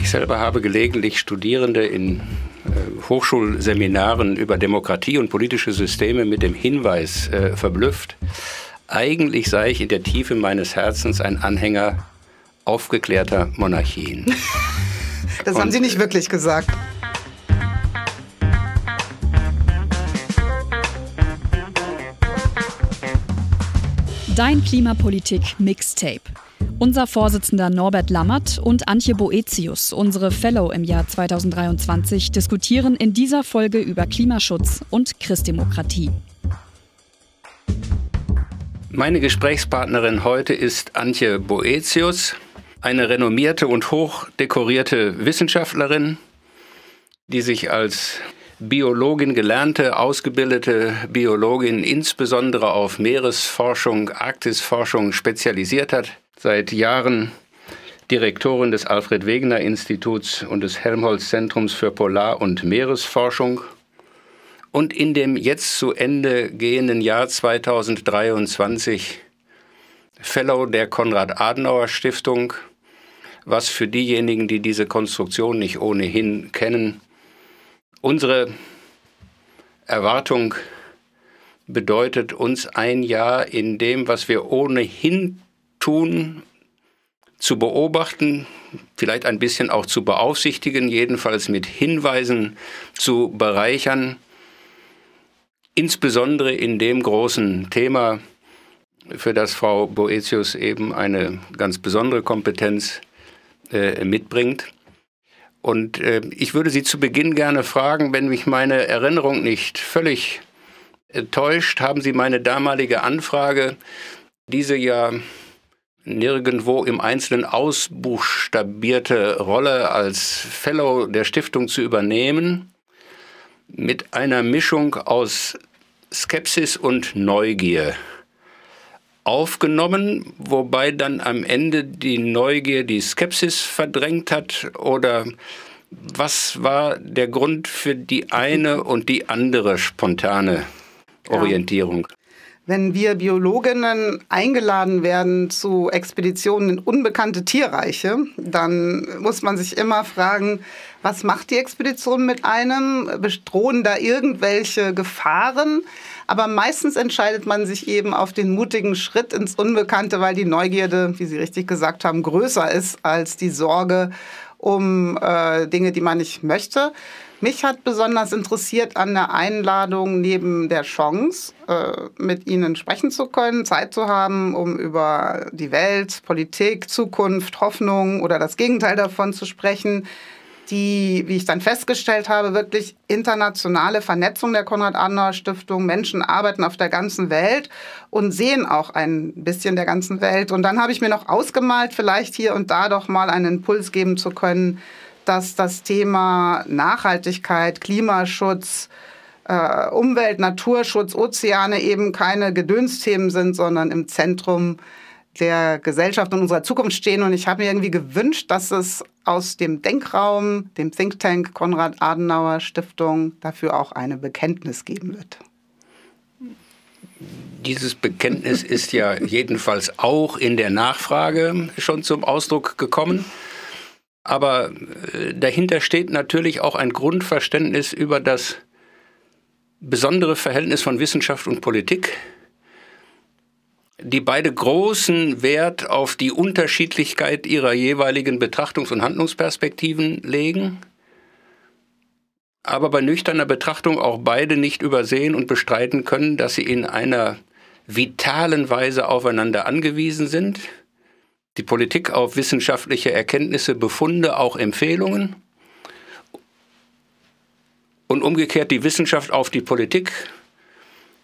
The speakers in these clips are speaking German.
Ich selber habe gelegentlich Studierende in äh, Hochschulseminaren über Demokratie und politische Systeme mit dem Hinweis äh, verblüfft, eigentlich sei ich in der Tiefe meines Herzens ein Anhänger aufgeklärter Monarchien. das und, haben Sie nicht wirklich gesagt. Dein Klimapolitik Mixtape. Unser Vorsitzender Norbert Lammert und Antje Boetius, unsere Fellow im Jahr 2023, diskutieren in dieser Folge über Klimaschutz und Christdemokratie. Meine Gesprächspartnerin heute ist Antje Boetius, eine renommierte und hochdekorierte Wissenschaftlerin, die sich als Biologin gelernte, ausgebildete Biologin insbesondere auf Meeresforschung, Arktisforschung spezialisiert hat, seit Jahren Direktorin des Alfred Wegener Instituts und des Helmholtz Zentrums für Polar- und Meeresforschung. Und in dem jetzt zu Ende gehenden Jahr 2023 Fellow der Konrad-Adenauer-Stiftung, was für diejenigen, die diese Konstruktion nicht ohnehin kennen, Unsere Erwartung bedeutet uns ein Jahr in dem, was wir ohnehin tun, zu beobachten, vielleicht ein bisschen auch zu beaufsichtigen, jedenfalls mit Hinweisen zu bereichern, insbesondere in dem großen Thema, für das Frau Boetius eben eine ganz besondere Kompetenz äh, mitbringt. Und äh, ich würde Sie zu Beginn gerne fragen, wenn mich meine Erinnerung nicht völlig äh, täuscht, haben Sie meine damalige Anfrage, diese ja nirgendwo im Einzelnen ausbuchstabierte Rolle als Fellow der Stiftung zu übernehmen, mit einer Mischung aus Skepsis und Neugier aufgenommen, wobei dann am Ende die Neugier die Skepsis verdrängt hat? Oder was war der Grund für die eine und die andere spontane Orientierung? Wenn wir Biologinnen eingeladen werden zu Expeditionen in unbekannte Tierreiche, dann muss man sich immer fragen, was macht die Expedition mit einem? Bedrohen da irgendwelche Gefahren? Aber meistens entscheidet man sich eben auf den mutigen Schritt ins Unbekannte, weil die Neugierde, wie Sie richtig gesagt haben, größer ist als die Sorge um äh, Dinge, die man nicht möchte. Mich hat besonders interessiert an der Einladung neben der Chance, äh, mit Ihnen sprechen zu können, Zeit zu haben, um über die Welt, Politik, Zukunft, Hoffnung oder das Gegenteil davon zu sprechen, die, wie ich dann festgestellt habe, wirklich internationale Vernetzung der Konrad-Adenauer-Stiftung. Menschen arbeiten auf der ganzen Welt und sehen auch ein bisschen der ganzen Welt. Und dann habe ich mir noch ausgemalt, vielleicht hier und da doch mal einen Impuls geben zu können, dass das Thema Nachhaltigkeit, Klimaschutz, äh, Umwelt, Naturschutz, Ozeane eben keine Gedönsthemen sind, sondern im Zentrum der Gesellschaft und unserer Zukunft stehen. Und ich habe mir irgendwie gewünscht, dass es aus dem Denkraum, dem Think Tank Konrad Adenauer Stiftung dafür auch eine Bekenntnis geben wird. Dieses Bekenntnis ist ja jedenfalls auch in der Nachfrage schon zum Ausdruck gekommen. Aber äh, dahinter steht natürlich auch ein Grundverständnis über das besondere Verhältnis von Wissenschaft und Politik die beide großen Wert auf die Unterschiedlichkeit ihrer jeweiligen Betrachtungs- und Handlungsperspektiven legen, aber bei nüchterner Betrachtung auch beide nicht übersehen und bestreiten können, dass sie in einer vitalen Weise aufeinander angewiesen sind. Die Politik auf wissenschaftliche Erkenntnisse, Befunde, auch Empfehlungen. Und umgekehrt die Wissenschaft auf die Politik,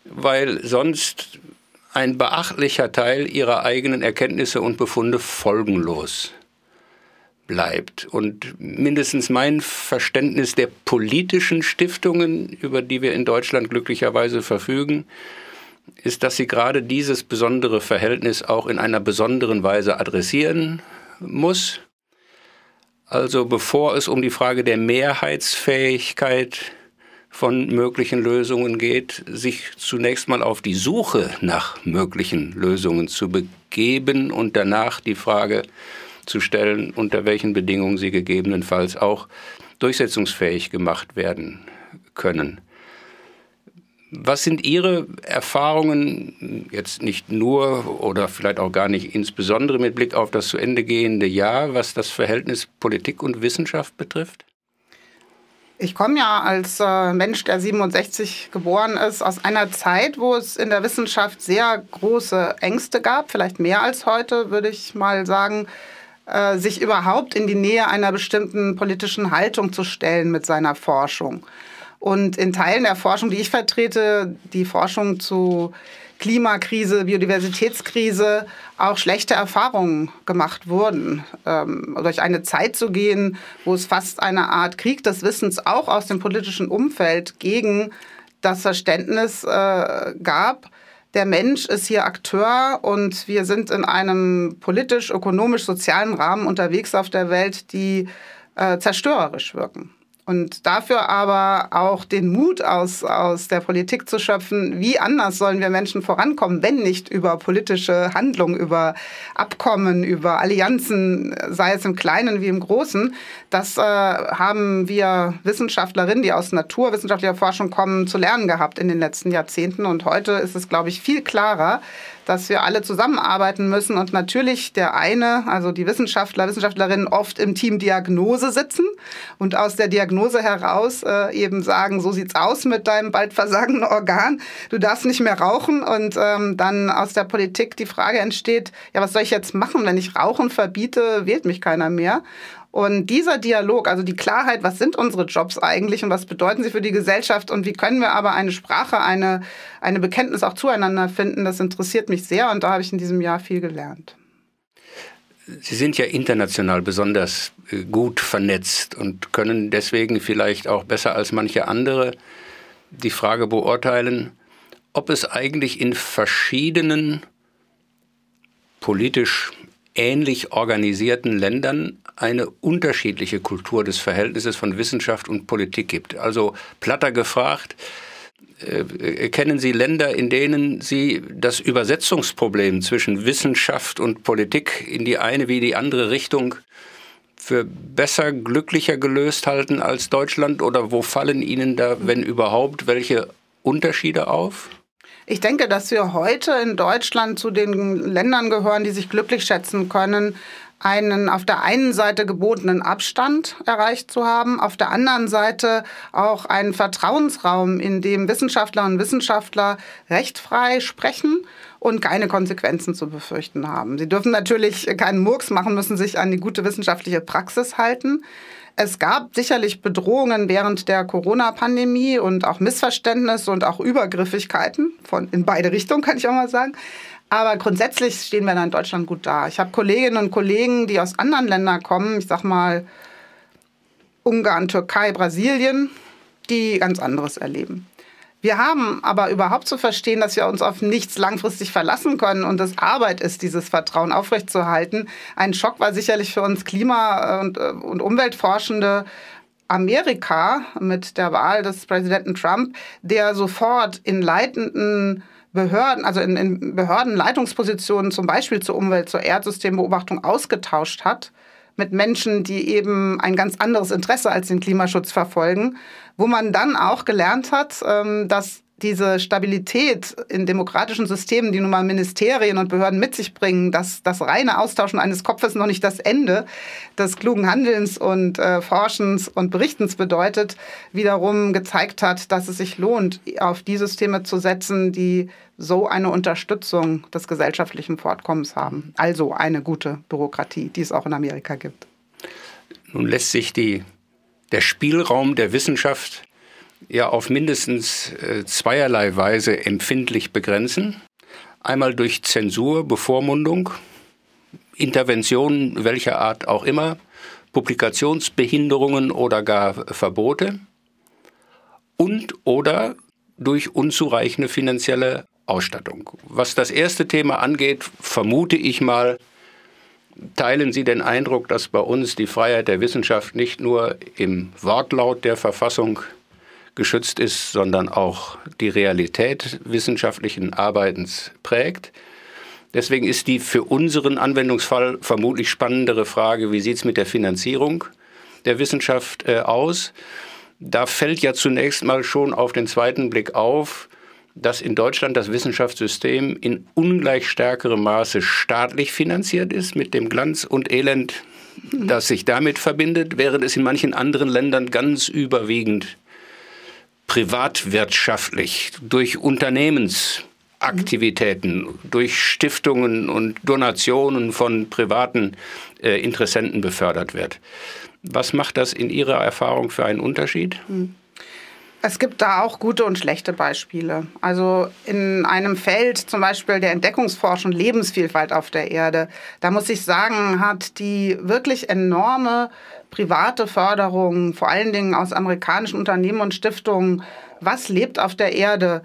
weil sonst ein beachtlicher Teil ihrer eigenen Erkenntnisse und Befunde folgenlos bleibt. Und mindestens mein Verständnis der politischen Stiftungen, über die wir in Deutschland glücklicherweise verfügen, ist, dass sie gerade dieses besondere Verhältnis auch in einer besonderen Weise adressieren muss. Also bevor es um die Frage der Mehrheitsfähigkeit von möglichen Lösungen geht, sich zunächst mal auf die Suche nach möglichen Lösungen zu begeben und danach die Frage zu stellen, unter welchen Bedingungen sie gegebenenfalls auch durchsetzungsfähig gemacht werden können. Was sind Ihre Erfahrungen, jetzt nicht nur oder vielleicht auch gar nicht insbesondere mit Blick auf das zu Ende gehende Jahr, was das Verhältnis Politik und Wissenschaft betrifft? Ich komme ja als äh, Mensch, der 67 geboren ist, aus einer Zeit, wo es in der Wissenschaft sehr große Ängste gab, vielleicht mehr als heute, würde ich mal sagen, äh, sich überhaupt in die Nähe einer bestimmten politischen Haltung zu stellen mit seiner Forschung. Und in Teilen der Forschung, die ich vertrete, die Forschung zu Klimakrise, Biodiversitätskrise auch schlechte Erfahrungen gemacht wurden. Ähm, durch eine Zeit zu gehen, wo es fast eine Art Krieg des Wissens auch aus dem politischen Umfeld gegen das Verständnis äh, gab, der Mensch ist hier Akteur und wir sind in einem politisch, ökonomisch, sozialen Rahmen unterwegs auf der Welt, die äh, zerstörerisch wirken. Und dafür aber auch den Mut aus, aus der Politik zu schöpfen, wie anders sollen wir Menschen vorankommen, wenn nicht über politische Handlungen, über Abkommen, über Allianzen, sei es im Kleinen wie im Großen. Das äh, haben wir Wissenschaftlerinnen, die aus naturwissenschaftlicher Forschung kommen, zu lernen gehabt in den letzten Jahrzehnten. Und heute ist es, glaube ich, viel klarer, dass wir alle zusammenarbeiten müssen und natürlich der eine, also die Wissenschaftler, Wissenschaftlerinnen oft im Team Diagnose sitzen und aus der Diagnose heraus äh, eben sagen, so sieht's aus mit deinem bald versagenden Organ, du darfst nicht mehr rauchen und ähm, dann aus der Politik die Frage entsteht, ja, was soll ich jetzt machen, wenn ich Rauchen verbiete, wählt mich keiner mehr. Und dieser Dialog, also die Klarheit, was sind unsere Jobs eigentlich und was bedeuten sie für die Gesellschaft und wie können wir aber eine Sprache, eine, eine Bekenntnis auch zueinander finden, das interessiert mich sehr und da habe ich in diesem Jahr viel gelernt. Sie sind ja international besonders äh, gut vernetzt und können deswegen vielleicht auch besser als manche andere die Frage beurteilen, ob es eigentlich in verschiedenen politisch ähnlich organisierten Ländern eine unterschiedliche Kultur des Verhältnisses von Wissenschaft und Politik gibt. Also platter gefragt, äh, kennen Sie Länder, in denen Sie das Übersetzungsproblem zwischen Wissenschaft und Politik in die eine wie die andere Richtung für besser, glücklicher gelöst halten als Deutschland? Oder wo fallen Ihnen da, wenn überhaupt, welche Unterschiede auf? Ich denke, dass wir heute in Deutschland zu den Ländern gehören, die sich glücklich schätzen können, einen auf der einen Seite gebotenen Abstand erreicht zu haben, auf der anderen Seite auch einen Vertrauensraum, in dem Wissenschaftlerinnen und Wissenschaftler rechtfrei sprechen und keine Konsequenzen zu befürchten haben. Sie dürfen natürlich keinen Murks machen, müssen sich an die gute wissenschaftliche Praxis halten. Es gab sicherlich Bedrohungen während der Corona-Pandemie und auch Missverständnisse und auch Übergriffigkeiten von in beide Richtungen, kann ich auch mal sagen. Aber grundsätzlich stehen wir in Deutschland gut da. Ich habe Kolleginnen und Kollegen, die aus anderen Ländern kommen, ich sag mal Ungarn, Türkei, Brasilien, die ganz anderes erleben. Wir haben aber überhaupt zu verstehen, dass wir uns auf nichts langfristig verlassen können und es Arbeit ist, dieses Vertrauen aufrechtzuerhalten. Ein Schock war sicherlich für uns Klima- und, äh, und Umweltforschende Amerika mit der Wahl des Präsidenten Trump, der sofort in leitenden Behörden, also in, in Behördenleitungspositionen zum Beispiel zur Umwelt, zur Erdsystembeobachtung ausgetauscht hat mit Menschen, die eben ein ganz anderes Interesse als den Klimaschutz verfolgen, wo man dann auch gelernt hat, ähm, dass diese Stabilität in demokratischen Systemen, die nun mal Ministerien und Behörden mit sich bringen, dass das reine Austauschen eines Kopfes noch nicht das Ende des klugen Handelns und äh, Forschens und Berichtens bedeutet, wiederum gezeigt hat, dass es sich lohnt, auf die Systeme zu setzen, die so eine Unterstützung des gesellschaftlichen Fortkommens haben. Also eine gute Bürokratie, die es auch in Amerika gibt. Nun lässt sich die, der Spielraum der Wissenschaft ja auf mindestens äh, zweierlei Weise empfindlich begrenzen. Einmal durch Zensur, Bevormundung, Interventionen welcher Art auch immer, Publikationsbehinderungen oder gar Verbote und oder durch unzureichende finanzielle Ausstattung. Was das erste Thema angeht, vermute ich mal, teilen Sie den Eindruck, dass bei uns die Freiheit der Wissenschaft nicht nur im Wortlaut der Verfassung geschützt ist, sondern auch die Realität wissenschaftlichen Arbeitens prägt. Deswegen ist die für unseren Anwendungsfall vermutlich spannendere Frage, wie sieht es mit der Finanzierung der Wissenschaft äh, aus? Da fällt ja zunächst mal schon auf den zweiten Blick auf, dass in Deutschland das Wissenschaftssystem in ungleich stärkerem Maße staatlich finanziert ist, mit dem Glanz und Elend, das sich damit verbindet, während es in manchen anderen Ländern ganz überwiegend privatwirtschaftlich durch Unternehmensaktivitäten, durch Stiftungen und Donationen von privaten äh, Interessenten befördert wird. Was macht das in Ihrer Erfahrung für einen Unterschied? Mhm. Es gibt da auch gute und schlechte Beispiele. Also in einem Feld, zum Beispiel der Entdeckungsforschung, Lebensvielfalt auf der Erde, da muss ich sagen, hat die wirklich enorme private Förderung, vor allen Dingen aus amerikanischen Unternehmen und Stiftungen, was lebt auf der Erde,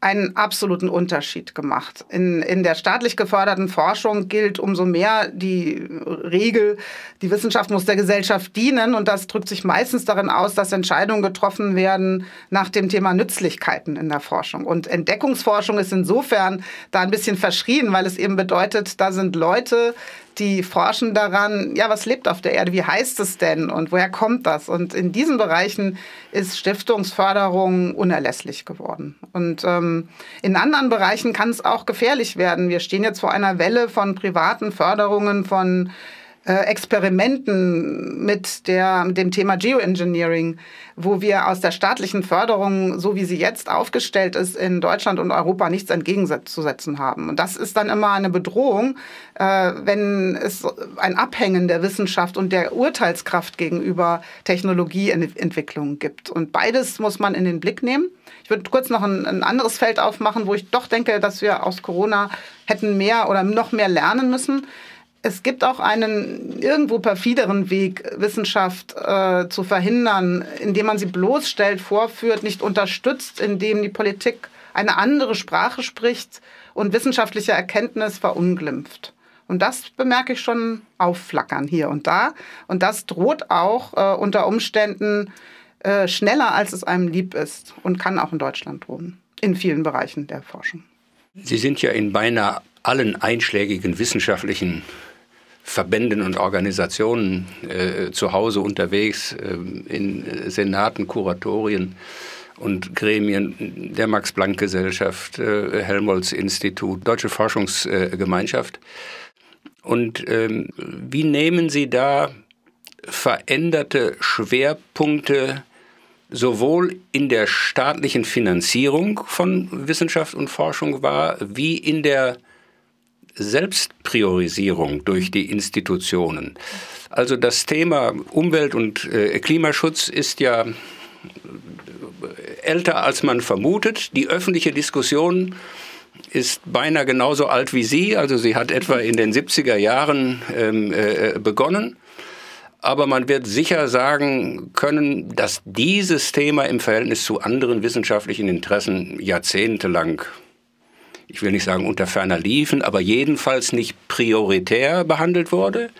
einen absoluten Unterschied gemacht. In, in der staatlich geförderten Forschung gilt umso mehr die Regel, die Wissenschaft muss der Gesellschaft dienen und das drückt sich meistens darin aus, dass Entscheidungen getroffen werden nach dem Thema Nützlichkeiten in der Forschung. Und Entdeckungsforschung ist insofern da ein bisschen verschrien, weil es eben bedeutet, da sind Leute, die forschen daran, ja, was lebt auf der Erde, wie heißt es denn und woher kommt das? Und in diesen Bereichen ist Stiftungsförderung unerlässlich geworden. Und ähm, in anderen Bereichen kann es auch gefährlich werden. Wir stehen jetzt vor einer Welle von privaten Förderungen von Experimenten mit, der, mit dem Thema Geoengineering, wo wir aus der staatlichen Förderung, so wie sie jetzt aufgestellt ist, in Deutschland und Europa nichts entgegenzusetzen haben. Und das ist dann immer eine Bedrohung, äh, wenn es ein Abhängen der Wissenschaft und der Urteilskraft gegenüber Technologieentwicklungen gibt. Und beides muss man in den Blick nehmen. Ich würde kurz noch ein anderes Feld aufmachen, wo ich doch denke, dass wir aus Corona hätten mehr oder noch mehr lernen müssen es gibt auch einen irgendwo perfideren Weg, Wissenschaft äh, zu verhindern, indem man sie bloßstellt, vorführt, nicht unterstützt, indem die Politik eine andere Sprache spricht und wissenschaftliche Erkenntnis verunglimpft. Und das bemerke ich schon aufflackern hier und da. Und das droht auch äh, unter Umständen äh, schneller, als es einem lieb ist und kann auch in Deutschland drohen, in vielen Bereichen der Forschung. Sie sind ja in beinahe allen einschlägigen wissenschaftlichen Verbänden und Organisationen äh, zu Hause unterwegs, äh, in Senaten, Kuratorien und Gremien der Max-Planck-Gesellschaft, äh, Helmholtz-Institut, Deutsche Forschungsgemeinschaft. Und ähm, wie nehmen Sie da veränderte Schwerpunkte sowohl in der staatlichen Finanzierung von Wissenschaft und Forschung wahr, wie in der Selbstpriorisierung durch die Institutionen. Also das Thema Umwelt- und äh, Klimaschutz ist ja älter, als man vermutet. Die öffentliche Diskussion ist beinahe genauso alt wie Sie. Also sie hat etwa in den 70er Jahren ähm, äh, begonnen. Aber man wird sicher sagen können, dass dieses Thema im Verhältnis zu anderen wissenschaftlichen Interessen jahrzehntelang ich will nicht sagen unter ferner Liefen, aber jedenfalls nicht prioritär behandelt wurde,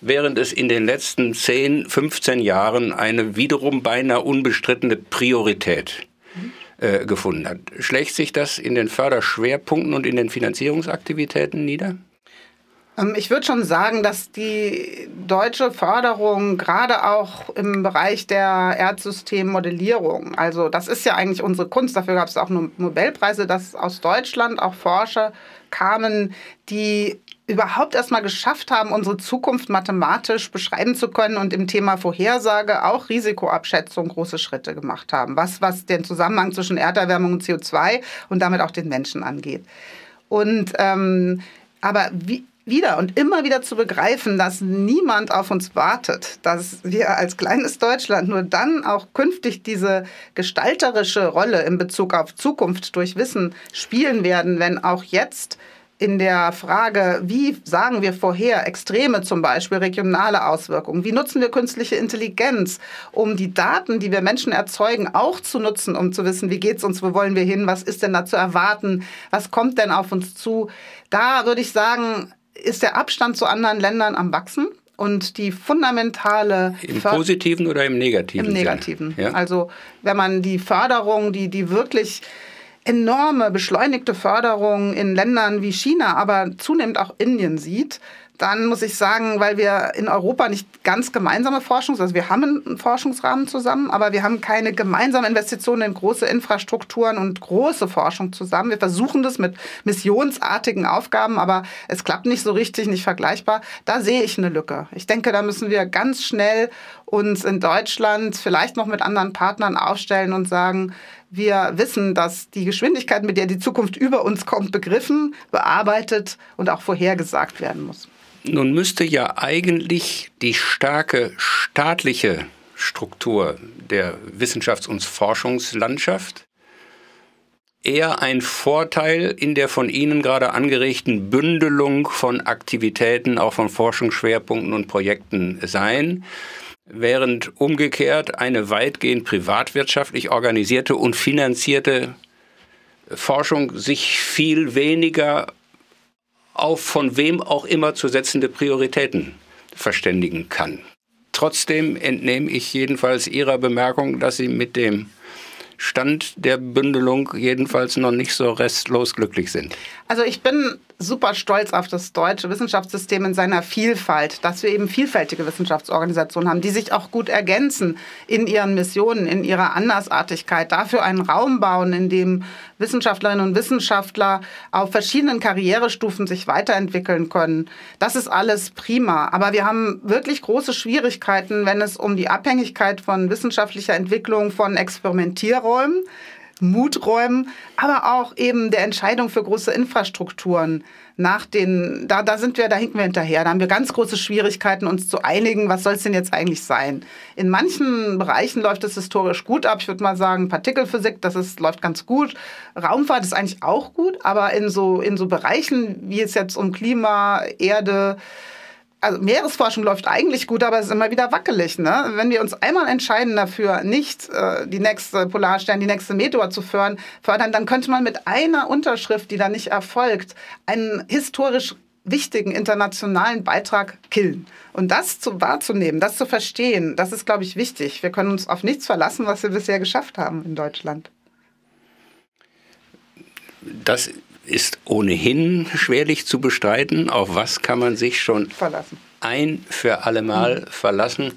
während es in den letzten 10, 15 Jahren eine wiederum beinahe unbestrittene Priorität äh, gefunden hat. Schlägt sich das in den Förderschwerpunkten und in den Finanzierungsaktivitäten nieder? Ähm, ich würde schon sagen, dass die deutsche Förderung gerade auch im Bereich der Erdsystemmodellierung, also das ist ja eigentlich unsere Kunst, dafür gab es auch Nobelpreise, dass aus Deutschland auch Forscher kamen, die überhaupt erstmal geschafft haben, unsere Zukunft mathematisch beschreiben zu können und im Thema Vorhersage auch Risikoabschätzung große Schritte gemacht haben, was, was den Zusammenhang zwischen Erderwärmung und CO2 und damit auch den Menschen angeht. Und ähm, aber wie, wieder und immer wieder zu begreifen, dass niemand auf uns wartet, dass wir als kleines Deutschland nur dann auch künftig diese gestalterische Rolle in Bezug auf Zukunft durch Wissen spielen werden, wenn auch jetzt in der Frage, wie sagen wir vorher Extreme zum Beispiel, regionale Auswirkungen, wie nutzen wir künstliche Intelligenz, um die Daten, die wir Menschen erzeugen, auch zu nutzen, um zu wissen, wie geht es uns, wo wollen wir hin, was ist denn da zu erwarten, was kommt denn auf uns zu. Da würde ich sagen, ist der Abstand zu anderen Ländern am Wachsen. Und die fundamentale. Im positiven oder im negativen? Im negativen. Ja? Also, wenn man die Förderung, die, die wirklich enorme beschleunigte Förderung in Ländern wie China, aber zunehmend auch Indien sieht, dann muss ich sagen, weil wir in Europa nicht ganz gemeinsame Forschungs-, also wir haben einen Forschungsrahmen zusammen, aber wir haben keine gemeinsame Investitionen in große Infrastrukturen und große Forschung zusammen. Wir versuchen das mit missionsartigen Aufgaben, aber es klappt nicht so richtig, nicht vergleichbar. Da sehe ich eine Lücke. Ich denke, da müssen wir ganz schnell uns in Deutschland vielleicht noch mit anderen Partnern aufstellen und sagen, wir wissen, dass die Geschwindigkeit, mit der die Zukunft über uns kommt, begriffen, bearbeitet und auch vorhergesagt werden muss. Nun müsste ja eigentlich die starke staatliche Struktur der Wissenschafts- und Forschungslandschaft eher ein Vorteil in der von Ihnen gerade angeregten Bündelung von Aktivitäten, auch von Forschungsschwerpunkten und Projekten sein, während umgekehrt eine weitgehend privatwirtschaftlich organisierte und finanzierte Forschung sich viel weniger auf von wem auch immer zu setzende Prioritäten verständigen kann. Trotzdem entnehme ich jedenfalls Ihrer Bemerkung, dass Sie mit dem Stand der Bündelung jedenfalls noch nicht so restlos glücklich sind. Also ich bin super stolz auf das deutsche Wissenschaftssystem in seiner Vielfalt, dass wir eben vielfältige Wissenschaftsorganisationen haben, die sich auch gut ergänzen in ihren Missionen, in ihrer Andersartigkeit, dafür einen Raum bauen, in dem Wissenschaftlerinnen und Wissenschaftler auf verschiedenen Karrierestufen sich weiterentwickeln können. Das ist alles prima. Aber wir haben wirklich große Schwierigkeiten, wenn es um die Abhängigkeit von wissenschaftlicher Entwicklung von Experimentierräumen Muträumen, aber auch eben der Entscheidung für große Infrastrukturen nach den, da, da sind wir, da hinken wir hinterher. Da haben wir ganz große Schwierigkeiten, uns zu einigen, was soll es denn jetzt eigentlich sein? In manchen Bereichen läuft es historisch gut ab. Ich würde mal sagen, Partikelphysik, das ist, läuft ganz gut. Raumfahrt ist eigentlich auch gut, aber in so, in so Bereichen, wie es jetzt um Klima, Erde, also Meeresforschung läuft eigentlich gut, aber es ist immer wieder wackelig. Ne? Wenn wir uns einmal entscheiden dafür, nicht äh, die nächste Polarstern, die nächste Meteor zu fördern, fördern, dann könnte man mit einer Unterschrift, die da nicht erfolgt, einen historisch wichtigen internationalen Beitrag killen. Und das zu, wahrzunehmen, das zu verstehen, das ist, glaube ich, wichtig. Wir können uns auf nichts verlassen, was wir bisher geschafft haben in Deutschland. Das ist ohnehin schwerlich zu bestreiten. Auf was kann man sich schon verlassen. ein für allemal mhm. verlassen?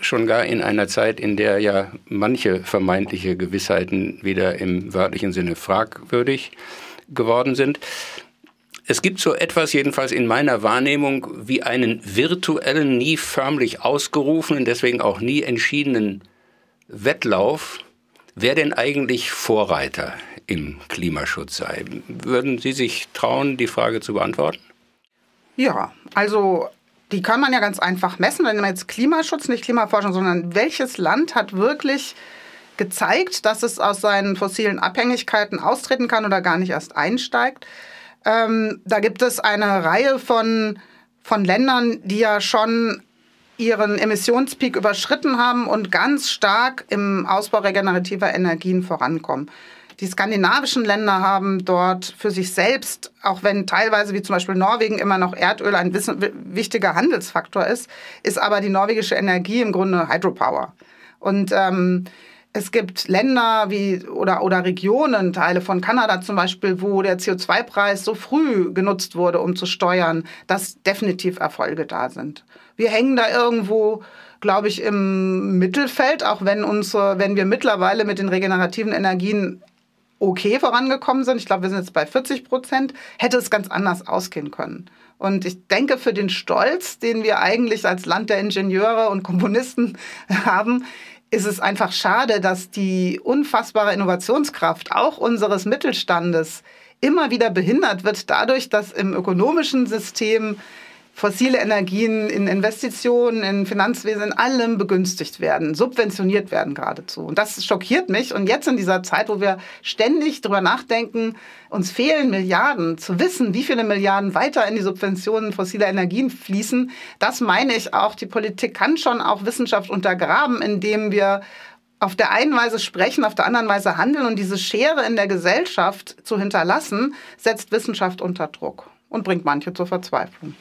Schon gar in einer Zeit, in der ja manche vermeintliche Gewissheiten wieder im wörtlichen Sinne fragwürdig geworden sind. Es gibt so etwas, jedenfalls in meiner Wahrnehmung, wie einen virtuellen, nie förmlich ausgerufenen, deswegen auch nie entschiedenen Wettlauf, wer denn eigentlich Vorreiter im Klimaschutz sei. Würden Sie sich trauen, die Frage zu beantworten? Ja, also die kann man ja ganz einfach messen, wenn man jetzt Klimaschutz, nicht Klimaforschung, sondern welches Land hat wirklich gezeigt, dass es aus seinen fossilen Abhängigkeiten austreten kann oder gar nicht erst einsteigt. Ähm, da gibt es eine Reihe von, von Ländern, die ja schon ihren Emissionspeak überschritten haben und ganz stark im Ausbau regenerativer Energien vorankommen. Die skandinavischen Länder haben dort für sich selbst, auch wenn teilweise wie zum Beispiel Norwegen immer noch Erdöl ein wichtiger Handelsfaktor ist, ist aber die norwegische Energie im Grunde Hydropower. Und ähm, es gibt Länder wie oder, oder Regionen, Teile von Kanada zum Beispiel, wo der CO2-Preis so früh genutzt wurde, um zu steuern, dass definitiv Erfolge da sind. Wir hängen da irgendwo glaube ich, im Mittelfeld, auch wenn, unsere, wenn wir mittlerweile mit den regenerativen Energien okay vorangekommen sind. Ich glaube, wir sind jetzt bei 40 Prozent. Hätte es ganz anders ausgehen können. Und ich denke, für den Stolz, den wir eigentlich als Land der Ingenieure und Komponisten haben, ist es einfach schade, dass die unfassbare Innovationskraft auch unseres Mittelstandes immer wieder behindert wird dadurch, dass im ökonomischen System fossile Energien in Investitionen, in Finanzwesen, in allem begünstigt werden, subventioniert werden geradezu. Und das schockiert mich. Und jetzt in dieser Zeit, wo wir ständig drüber nachdenken, uns fehlen Milliarden, zu wissen, wie viele Milliarden weiter in die Subventionen fossiler Energien fließen, das meine ich auch, die Politik kann schon auch Wissenschaft untergraben, indem wir auf der einen Weise sprechen, auf der anderen Weise handeln und diese Schere in der Gesellschaft zu hinterlassen, setzt Wissenschaft unter Druck und bringt manche zur Verzweiflung.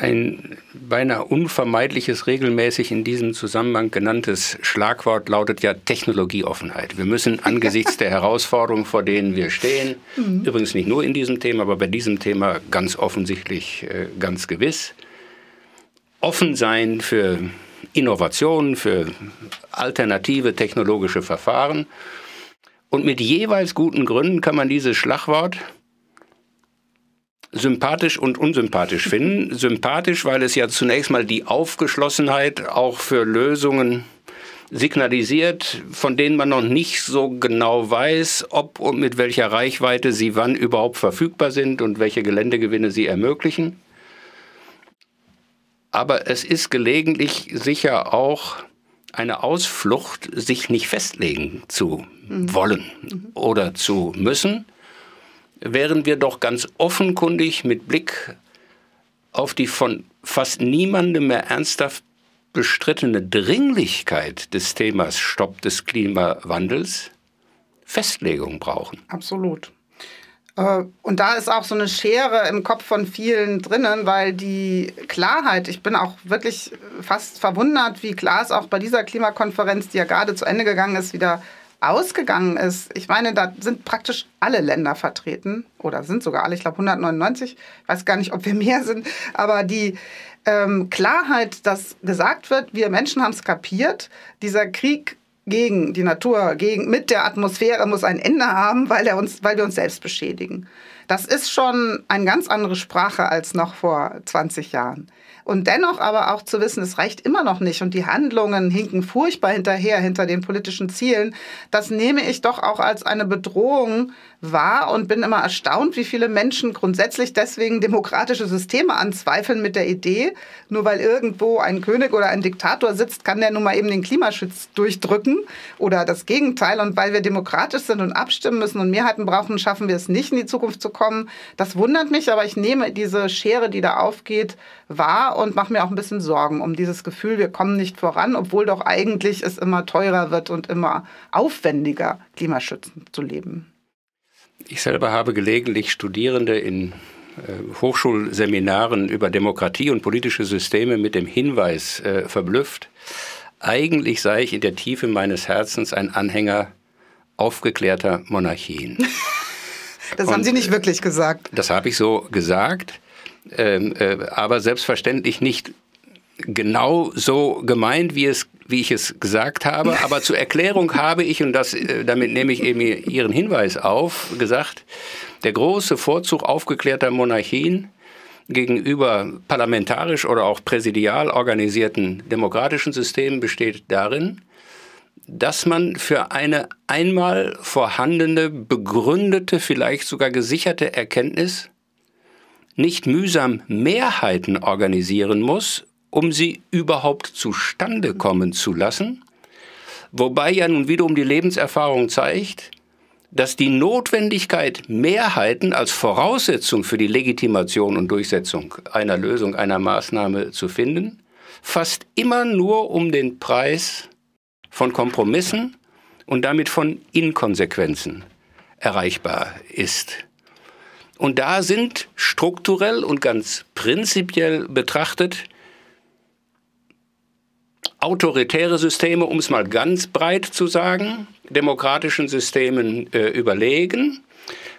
ein beinahe unvermeidliches, regelmäßig in diesem Zusammenhang genanntes Schlagwort lautet ja Technologieoffenheit. Wir müssen angesichts der Herausforderungen, vor denen wir stehen, mhm. übrigens nicht nur in diesem Thema, aber bei diesem Thema ganz offensichtlich, äh, ganz gewiss, offen sein für Innovationen, für alternative technologische Verfahren. Und mit jeweils guten Gründen kann man dieses Schlagwort sympathisch und unsympathisch finden. Sympathisch, weil es ja zunächst mal die Aufgeschlossenheit auch für Lösungen signalisiert, von denen man noch nicht so genau weiß, ob und mit welcher Reichweite sie wann überhaupt verfügbar sind und welche Geländegewinne sie ermöglichen. Aber es ist gelegentlich sicher auch eine Ausflucht, sich nicht festlegen zu mhm. wollen mhm. oder zu müssen wären wir doch ganz offenkundig mit Blick auf die von fast niemandem mehr ernsthaft bestrittene Dringlichkeit des Themas Stopp des Klimawandels Festlegung brauchen. Absolut. Äh, und da ist auch so eine Schere im Kopf von vielen drinnen, weil die Klarheit, ich bin auch wirklich fast verwundert, wie klar es auch bei dieser Klimakonferenz, die ja gerade zu Ende gegangen ist, wieder ausgegangen ist, ich meine, da sind praktisch alle Länder vertreten oder sind sogar alle, ich glaube 199, ich weiß gar nicht, ob wir mehr sind, aber die ähm, Klarheit, dass gesagt wird, wir Menschen haben es kapiert, dieser Krieg gegen die Natur, gegen, mit der Atmosphäre muss ein Ende haben, weil, er uns, weil wir uns selbst beschädigen. Das ist schon eine ganz andere Sprache als noch vor 20 Jahren. Und dennoch aber auch zu wissen, es reicht immer noch nicht und die Handlungen hinken furchtbar hinterher, hinter den politischen Zielen, das nehme ich doch auch als eine Bedrohung wahr und bin immer erstaunt, wie viele Menschen grundsätzlich deswegen demokratische Systeme anzweifeln mit der Idee, nur weil irgendwo ein König oder ein Diktator sitzt, kann der nun mal eben den Klimaschutz durchdrücken oder das Gegenteil. Und weil wir demokratisch sind und abstimmen müssen und Mehrheiten brauchen, schaffen wir es nicht, in die Zukunft zu kommen. Das wundert mich, aber ich nehme diese Schere, die da aufgeht, wahr und mache mir auch ein bisschen Sorgen um dieses Gefühl, wir kommen nicht voran, obwohl doch eigentlich es immer teurer wird und immer aufwendiger, klimaschützend zu leben. Ich selber habe gelegentlich Studierende in äh, Hochschulseminaren über Demokratie und politische Systeme mit dem Hinweis äh, verblüfft, eigentlich sei ich in der Tiefe meines Herzens ein Anhänger aufgeklärter Monarchien. das und, haben Sie nicht wirklich gesagt. Das habe ich so gesagt, ähm, äh, aber selbstverständlich nicht genau so gemeint, wie es wie ich es gesagt habe. Aber zur Erklärung habe ich, und das, äh, damit nehme ich eben Ihren Hinweis auf, gesagt, der große Vorzug aufgeklärter Monarchien gegenüber parlamentarisch oder auch präsidial organisierten demokratischen Systemen besteht darin, dass man für eine einmal vorhandene, begründete, vielleicht sogar gesicherte Erkenntnis nicht mühsam Mehrheiten organisieren muss, um sie überhaupt zustande kommen zu lassen. Wobei ja nun wiederum die Lebenserfahrung zeigt, dass die Notwendigkeit, Mehrheiten als Voraussetzung für die Legitimation und Durchsetzung einer Lösung, einer Maßnahme zu finden, fast immer nur um den Preis von Kompromissen und damit von Inkonsequenzen erreichbar ist. Und da sind strukturell und ganz prinzipiell betrachtet autoritäre Systeme, um es mal ganz breit zu sagen, demokratischen Systemen äh, überlegen.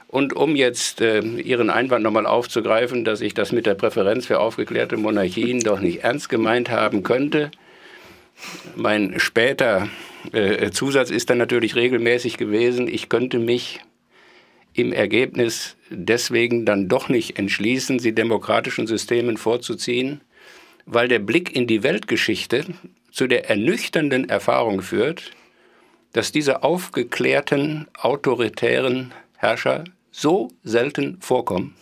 Und um jetzt äh, Ihren Einwand nochmal aufzugreifen, dass ich das mit der Präferenz für aufgeklärte Monarchien doch nicht ernst gemeint haben könnte, mein später äh, Zusatz ist dann natürlich regelmäßig gewesen, ich könnte mich im Ergebnis deswegen dann doch nicht entschließen, sie demokratischen Systemen vorzuziehen, weil der Blick in die Weltgeschichte zu der ernüchternden Erfahrung führt, dass diese aufgeklärten, autoritären Herrscher so selten vorkommen,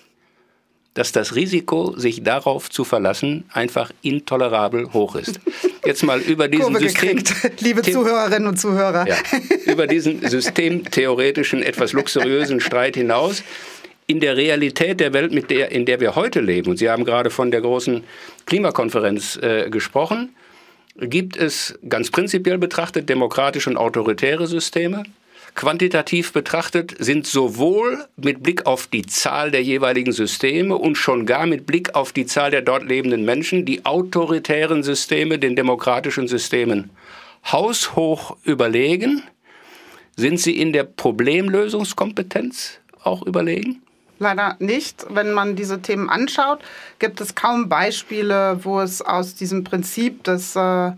dass das Risiko, sich darauf zu verlassen, einfach intolerabel hoch ist. Jetzt mal über diesen System, liebe Zuhörerinnen und Zuhörer. Ja, über diesen systemtheoretischen, etwas luxuriösen Streit hinaus in der Realität der Welt, mit der, in der wir heute leben, und Sie haben gerade von der großen Klimakonferenz äh, gesprochen, gibt es ganz prinzipiell betrachtet demokratische und autoritäre Systeme, quantitativ betrachtet sind sowohl mit Blick auf die Zahl der jeweiligen Systeme und schon gar mit Blick auf die Zahl der dort lebenden Menschen die autoritären Systeme den demokratischen Systemen haushoch überlegen. Sind sie in der Problemlösungskompetenz auch überlegen? Leider nicht. Wenn man diese Themen anschaut, gibt es kaum Beispiele, wo es aus diesem Prinzip des äh,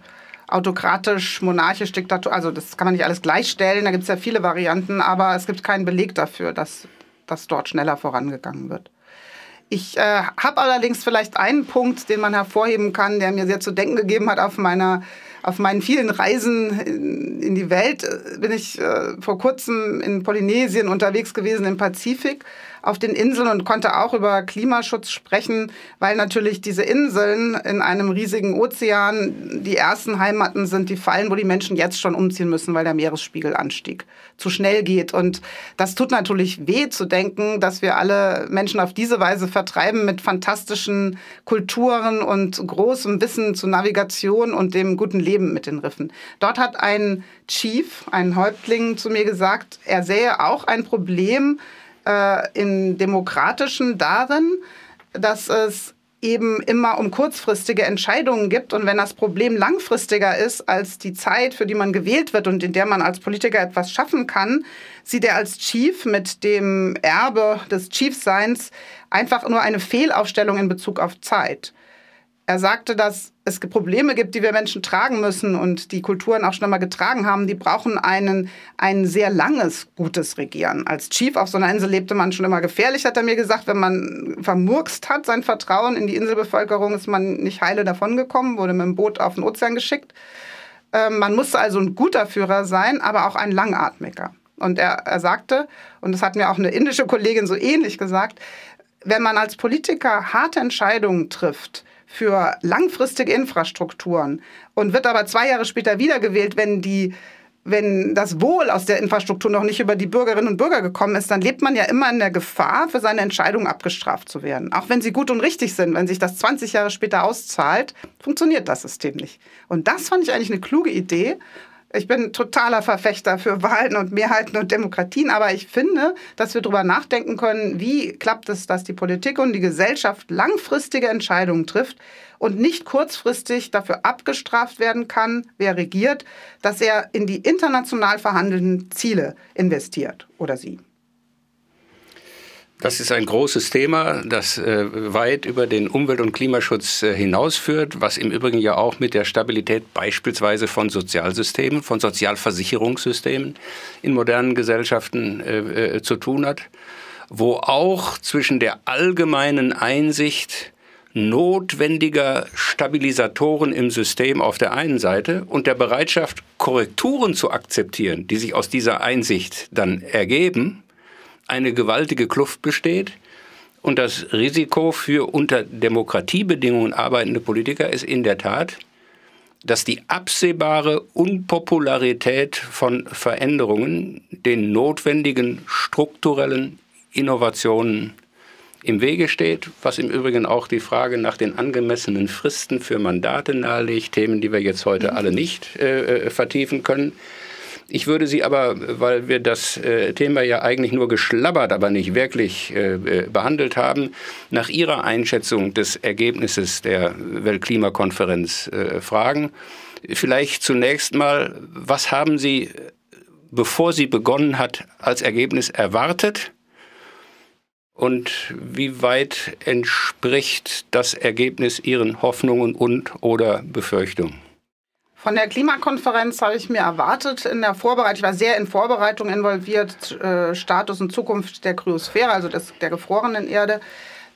autokratisch, monarchisch, Diktatur, also das kann man nicht alles gleichstellen, da gibt es ja viele Varianten, aber es gibt keinen Beleg dafür, dass das dort schneller vorangegangen wird. Ich äh, habe allerdings vielleicht einen Punkt, den man hervorheben kann, der mir sehr zu denken gegeben hat auf meiner auf meinen vielen Reisen in, die Welt. Bin ich äh, vor kurzem in Polynesien unterwegs gewesen im Pazifik auf den Inseln und konnte auch über Klimaschutz sprechen, weil natürlich diese Inseln in einem riesigen Ozean die ersten Heimaten sind, die fallen, wo die Menschen jetzt schon umziehen müssen, weil der Meeresspiegelanstieg zu schnell geht. Und das tut natürlich weh zu denken, dass wir alle Menschen auf diese Weise vertreiben mit fantastischen Kulturen und großem Wissen zur Navigation und dem guten Leben mit den Riffen. Dort hat ein Chief, ein Häuptling zu mir gesagt, er sähe auch ein Problem, äh, im Demokratischen darin, dass es eben immer um kurzfristige Entscheidungen gibt. Und wenn das Problem langfristiger ist als die Zeit, für die man gewählt wird und in der man als Politiker etwas schaffen kann, sieht er als Chief mit dem Erbe des Chiefseins einfach nur eine Fehlaufstellung in Bezug auf Zeit. Er sagte, dass es Probleme gibt, die wir Menschen tragen müssen und die Kulturen auch schon einmal getragen haben. Die brauchen einen, ein sehr langes, gutes Regieren. Als Chief auf so einer Insel lebte man schon immer gefährlich, hat er mir gesagt. Wenn man vermurkst hat, sein Vertrauen in die Inselbevölkerung, ist man nicht heile davongekommen, wurde mit dem Boot auf den Ozean geschickt. Ähm, man musste also ein guter Führer sein, aber auch ein Langatmiger. Und er, er sagte, und das hat mir auch eine indische Kollegin so ähnlich gesagt, wenn man als Politiker harte Entscheidungen trifft, für langfristige Infrastrukturen und wird aber zwei Jahre später wiedergewählt, wenn die wenn das Wohl aus der Infrastruktur noch nicht über die Bürgerinnen und Bürger gekommen ist, dann lebt man ja immer in der Gefahr, für seine Entscheidungen abgestraft zu werden. Auch wenn sie gut und richtig sind, wenn sich das 20 Jahre später auszahlt, funktioniert das System nicht. Und das fand ich eigentlich eine kluge Idee. Ich bin totaler Verfechter für Wahlen und Mehrheiten und Demokratien, aber ich finde, dass wir darüber nachdenken können, wie klappt es, dass die Politik und die Gesellschaft langfristige Entscheidungen trifft und nicht kurzfristig dafür abgestraft werden kann, wer regiert, dass er in die international verhandelnden Ziele investiert oder sie. Das ist ein großes Thema, das äh, weit über den Umwelt- und Klimaschutz äh, hinausführt, was im Übrigen ja auch mit der Stabilität beispielsweise von Sozialsystemen, von Sozialversicherungssystemen in modernen Gesellschaften äh, äh zu tun hat, wo auch zwischen der allgemeinen Einsicht notwendiger Stabilisatoren im System auf der einen Seite und der Bereitschaft, Korrekturen zu akzeptieren, die sich aus dieser Einsicht dann ergeben, eine gewaltige Kluft besteht. Und das Risiko für unter Demokratiebedingungen arbeitende Politiker ist in der Tat, dass die absehbare Unpopularität von Veränderungen den notwendigen strukturellen Innovationen im Wege steht, was im Übrigen auch die Frage nach den angemessenen Fristen für Mandate nahelegt, Themen, die wir jetzt heute alle nicht äh, äh vertiefen können. Ich würde Sie aber, weil wir das äh, Thema ja eigentlich nur geschlabbert, aber nicht wirklich äh, äh, behandelt haben, nach Ihrer Einschätzung des Ergebnisses der Weltklimakonferenz fragen. Vielleicht zunächst mal, was haben Sie, bevor sie begonnen hat, als Ergebnis erwartet? Und wie weit entspricht das Ergebnis Ihren Hoffnungen und oder Befürchtungen? Von der Klimakonferenz habe ich mir erwartet in der Vorbereitung, ich war sehr in Vorbereitung involviert, äh, Status und Zukunft der Kryosphäre, also des, der gefrorenen Erde,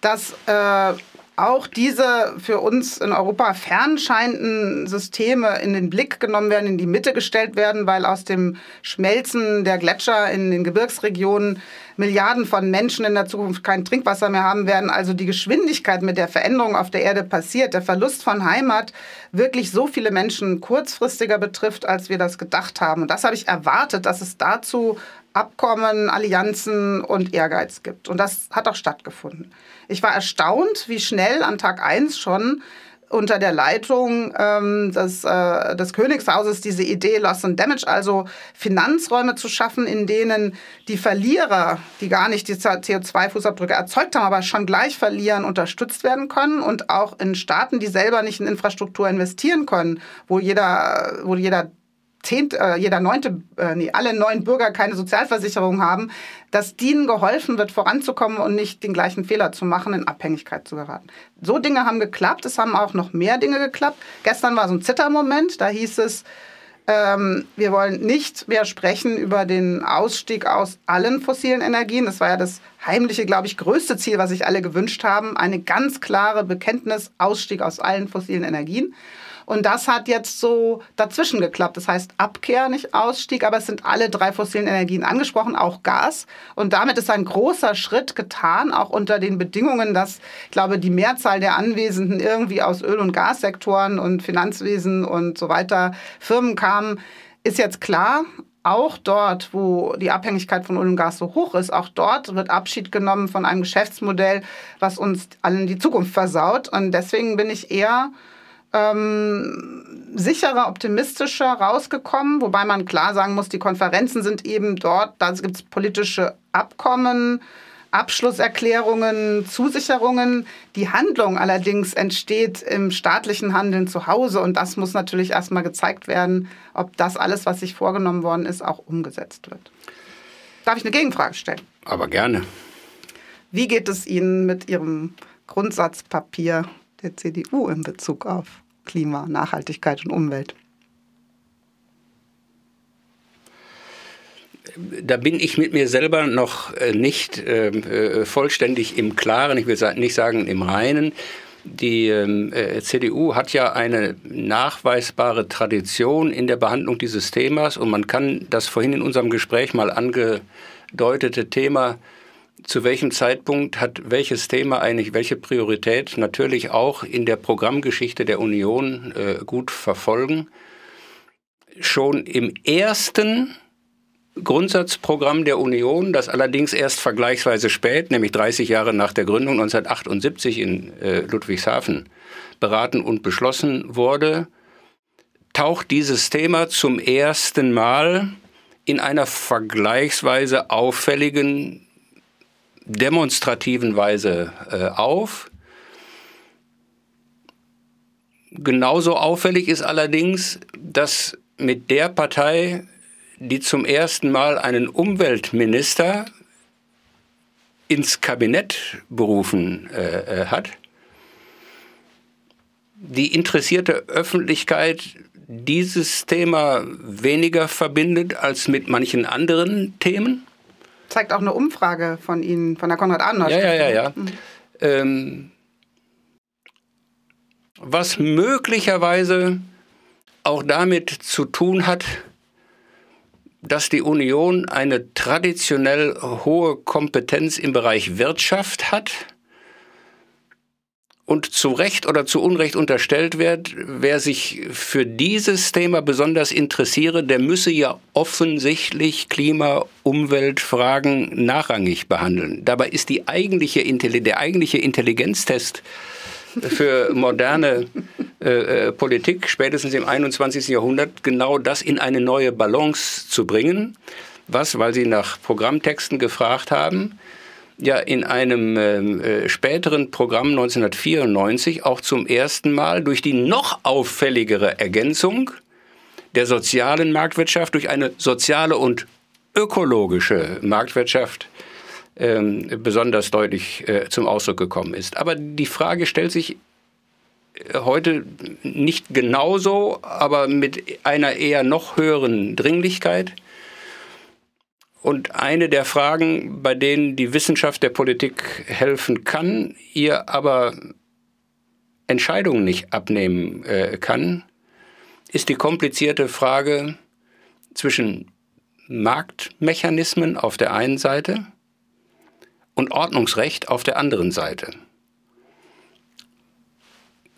dass äh, auch diese für uns in Europa fernscheinenden Systeme in den Blick genommen werden, in die Mitte gestellt werden, weil aus dem Schmelzen der Gletscher in den Gebirgsregionen Milliarden von Menschen in der Zukunft kein Trinkwasser mehr haben werden. Also die Geschwindigkeit, mit der Veränderung auf der Erde passiert, der Verlust von Heimat, wirklich so viele Menschen kurzfristiger betrifft, als wir das gedacht haben. Und das habe ich erwartet, dass es dazu Abkommen, Allianzen und Ehrgeiz gibt. Und das hat auch stattgefunden. Ich war erstaunt, wie schnell an Tag 1 schon unter der Leitung ähm, des, äh, des Königshauses diese Idee Loss and Damage, also Finanzräume zu schaffen, in denen die Verlierer, die gar nicht die CO2-Fußabdrücke erzeugt haben, aber schon gleich verlieren, unterstützt werden können und auch in Staaten, die selber nicht in Infrastruktur investieren können, wo jeder, wo jeder zehnt, äh, jeder neunte, äh, nee, alle neun Bürger keine Sozialversicherung haben, dass denen geholfen wird, voranzukommen und nicht den gleichen Fehler zu machen, in Abhängigkeit zu geraten. So Dinge haben geklappt. Es haben auch noch mehr Dinge geklappt. Gestern war so ein Zittermoment. Da hieß es, ähm, wir wollen nicht mehr sprechen über den Ausstieg aus allen fossilen Energien. Das war ja das heimliche, glaube ich, größte Ziel, was sich alle gewünscht haben. Eine ganz klare Bekenntnis, Ausstieg aus allen fossilen Energien. Und das hat jetzt so dazwischen geklappt. Das heißt Abkehr, nicht Ausstieg, aber es sind alle drei fossilen Energien angesprochen, auch Gas. Und damit ist ein großer Schritt getan, auch unter den Bedingungen, dass, ich glaube, die Mehrzahl der Anwesenden irgendwie aus Öl- und Gassektoren und Finanzwesen und so weiter Firmen kamen, ist jetzt klar auch dort, wo die Abhängigkeit von Öl und Gas so hoch ist, auch dort wird Abschied genommen von einem Geschäftsmodell, was uns allen die Zukunft versaut. Und deswegen bin ich eher ähm, sicherer, optimistischer rausgekommen, wobei man klar sagen muss, die Konferenzen sind eben dort, da gibt es politische Abkommen, Abschlusserklärungen, Zusicherungen. Die Handlung allerdings entsteht im staatlichen Handeln zu Hause und das muss natürlich erstmal gezeigt werden, ob das alles, was sich vorgenommen worden ist, auch umgesetzt wird. Darf ich eine Gegenfrage stellen? Aber gerne. Wie geht es Ihnen mit Ihrem Grundsatzpapier der CDU in Bezug auf Klima, Nachhaltigkeit und Umwelt? da bin ich mit mir selber noch äh, nicht ähm, äh, vollständig im Klaren, ich will nicht sagen im Reinen. Die ähm, äh, CDU hat ja eine nachweisbare Tradition in der Behandlung dieses Themas und man kann das vorhin in unserem Gespräch mal angedeutete Thema zu welchem Zeitpunkt hat welches Thema eigentlich welche Priorität natürlich auch in der Programmgeschichte der Union äh, gut verfolgen. Schon im ersten Grundsatzprogramm der Union, das allerdings erst vergleichsweise spät, nämlich 30 Jahre nach der Gründung 1978 in äh, Ludwigshafen, beraten und beschlossen wurde, taucht dieses Thema zum ersten Mal in einer vergleichsweise auffälligen demonstrativen Weise äh, auf. Genauso auffällig ist allerdings, dass mit der Partei, die zum ersten Mal einen Umweltminister ins Kabinett berufen äh, äh hat, die interessierte Öffentlichkeit dieses Thema weniger verbindet als mit manchen anderen Themen zeigt auch eine Umfrage von Ihnen, von der Konrad-Adenauer Ja, ja, ja, ja. Mhm. Ähm, was möglicherweise auch damit zu tun hat, dass die Union eine traditionell hohe Kompetenz im Bereich Wirtschaft hat und zu Recht oder zu Unrecht unterstellt wird, wer sich für dieses Thema besonders interessiere, der müsse ja offensichtlich Klima, Umweltfragen nachrangig behandeln. Dabei ist die eigentliche, der eigentliche Intelligenztest für moderne äh, äh, Politik spätestens im 21. Jahrhundert genau das in eine neue Balance zu bringen, was, weil Sie nach Programmtexten gefragt haben, ja in einem ähm, äh, späteren Programm 1994 auch zum ersten Mal durch die noch auffälligere Ergänzung der sozialen Marktwirtschaft durch eine soziale und ökologische Marktwirtschaft ähm, besonders deutlich äh, zum Ausdruck gekommen ist. Aber die Frage stellt sich äh, heute nicht genauso, aber mit einer eher noch höheren Dringlichkeit. Und eine der Fragen, bei denen die Wissenschaft der Politik helfen kann, ihr aber Entscheidungen nicht abnehmen äh, kann, ist die komplizierte Frage zwischen Marktmechanismen auf der einen Seite und Ordnungsrecht auf der anderen Seite.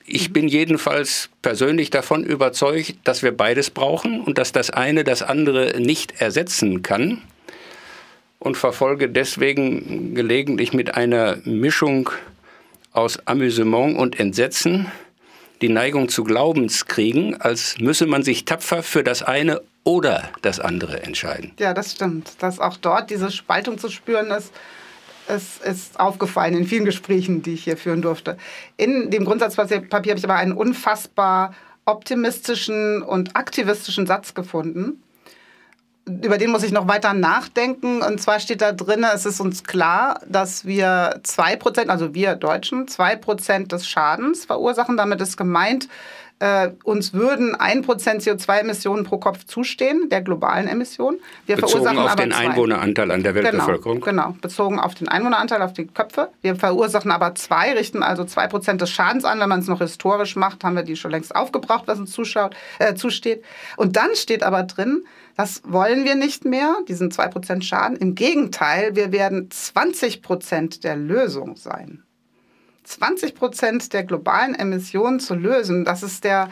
Ich bin jedenfalls persönlich davon überzeugt, dass wir beides brauchen und dass das eine das andere nicht ersetzen kann und verfolge deswegen gelegentlich mit einer Mischung aus Amüsement und Entsetzen die Neigung zu Glaubens kriegen, als müsse man sich tapfer für das eine oder das andere entscheiden. Ja, das stimmt. Dass auch dort diese Spaltung zu spüren ist, es ist aufgefallen in vielen Gesprächen, die ich hier führen durfte. In dem Grundsatzpapier habe ich aber einen unfassbar optimistischen und aktivistischen Satz gefunden. Über den muss ich noch weiter nachdenken. Und zwar steht da drin, es ist uns klar, dass wir 2%, also wir Deutschen, 2% des Schadens verursachen. Damit ist gemeint, äh, uns würden 1% CO2-Emissionen pro Kopf zustehen, der globalen Emissionen. Wir bezogen verursachen auf den zwei. Einwohneranteil an der genau, Weltbevölkerung. Genau, genau, bezogen auf den Einwohneranteil, auf die Köpfe. Wir verursachen aber zwei, richten also 2% des Schadens an. Wenn man es noch historisch macht, haben wir die schon längst aufgebraucht, was uns zuschaut, äh, zusteht. Und dann steht aber drin, das wollen wir nicht mehr, diesen 2% Schaden. Im Gegenteil, wir werden 20% der Lösung sein. 20 Prozent der globalen Emissionen zu lösen. Das ist der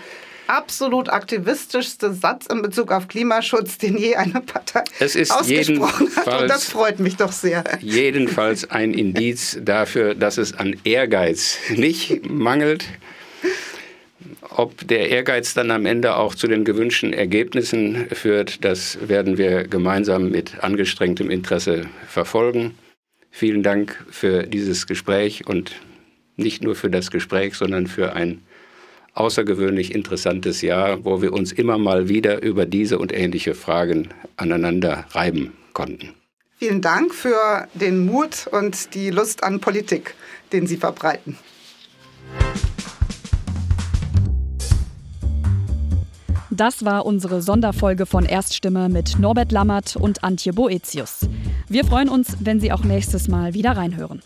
absolut aktivistischste Satz in Bezug auf Klimaschutz, den je eine Partei es ist ausgesprochen hat. Und das freut mich doch sehr. Jedenfalls ein Indiz dafür, dass es an Ehrgeiz nicht mangelt. Ob der Ehrgeiz dann am Ende auch zu den gewünschten Ergebnissen führt, das werden wir gemeinsam mit angestrengtem Interesse verfolgen. Vielen Dank für dieses Gespräch und nicht nur für das Gespräch, sondern für ein außergewöhnlich interessantes Jahr, wo wir uns immer mal wieder über diese und ähnliche Fragen aneinander reiben konnten. Vielen Dank für den Mut und die Lust an Politik, den Sie verbreiten. Das war unsere Sonderfolge von Erststimme mit Norbert Lammert und Antje Boetius. Wir freuen uns, wenn Sie auch nächstes Mal wieder reinhören.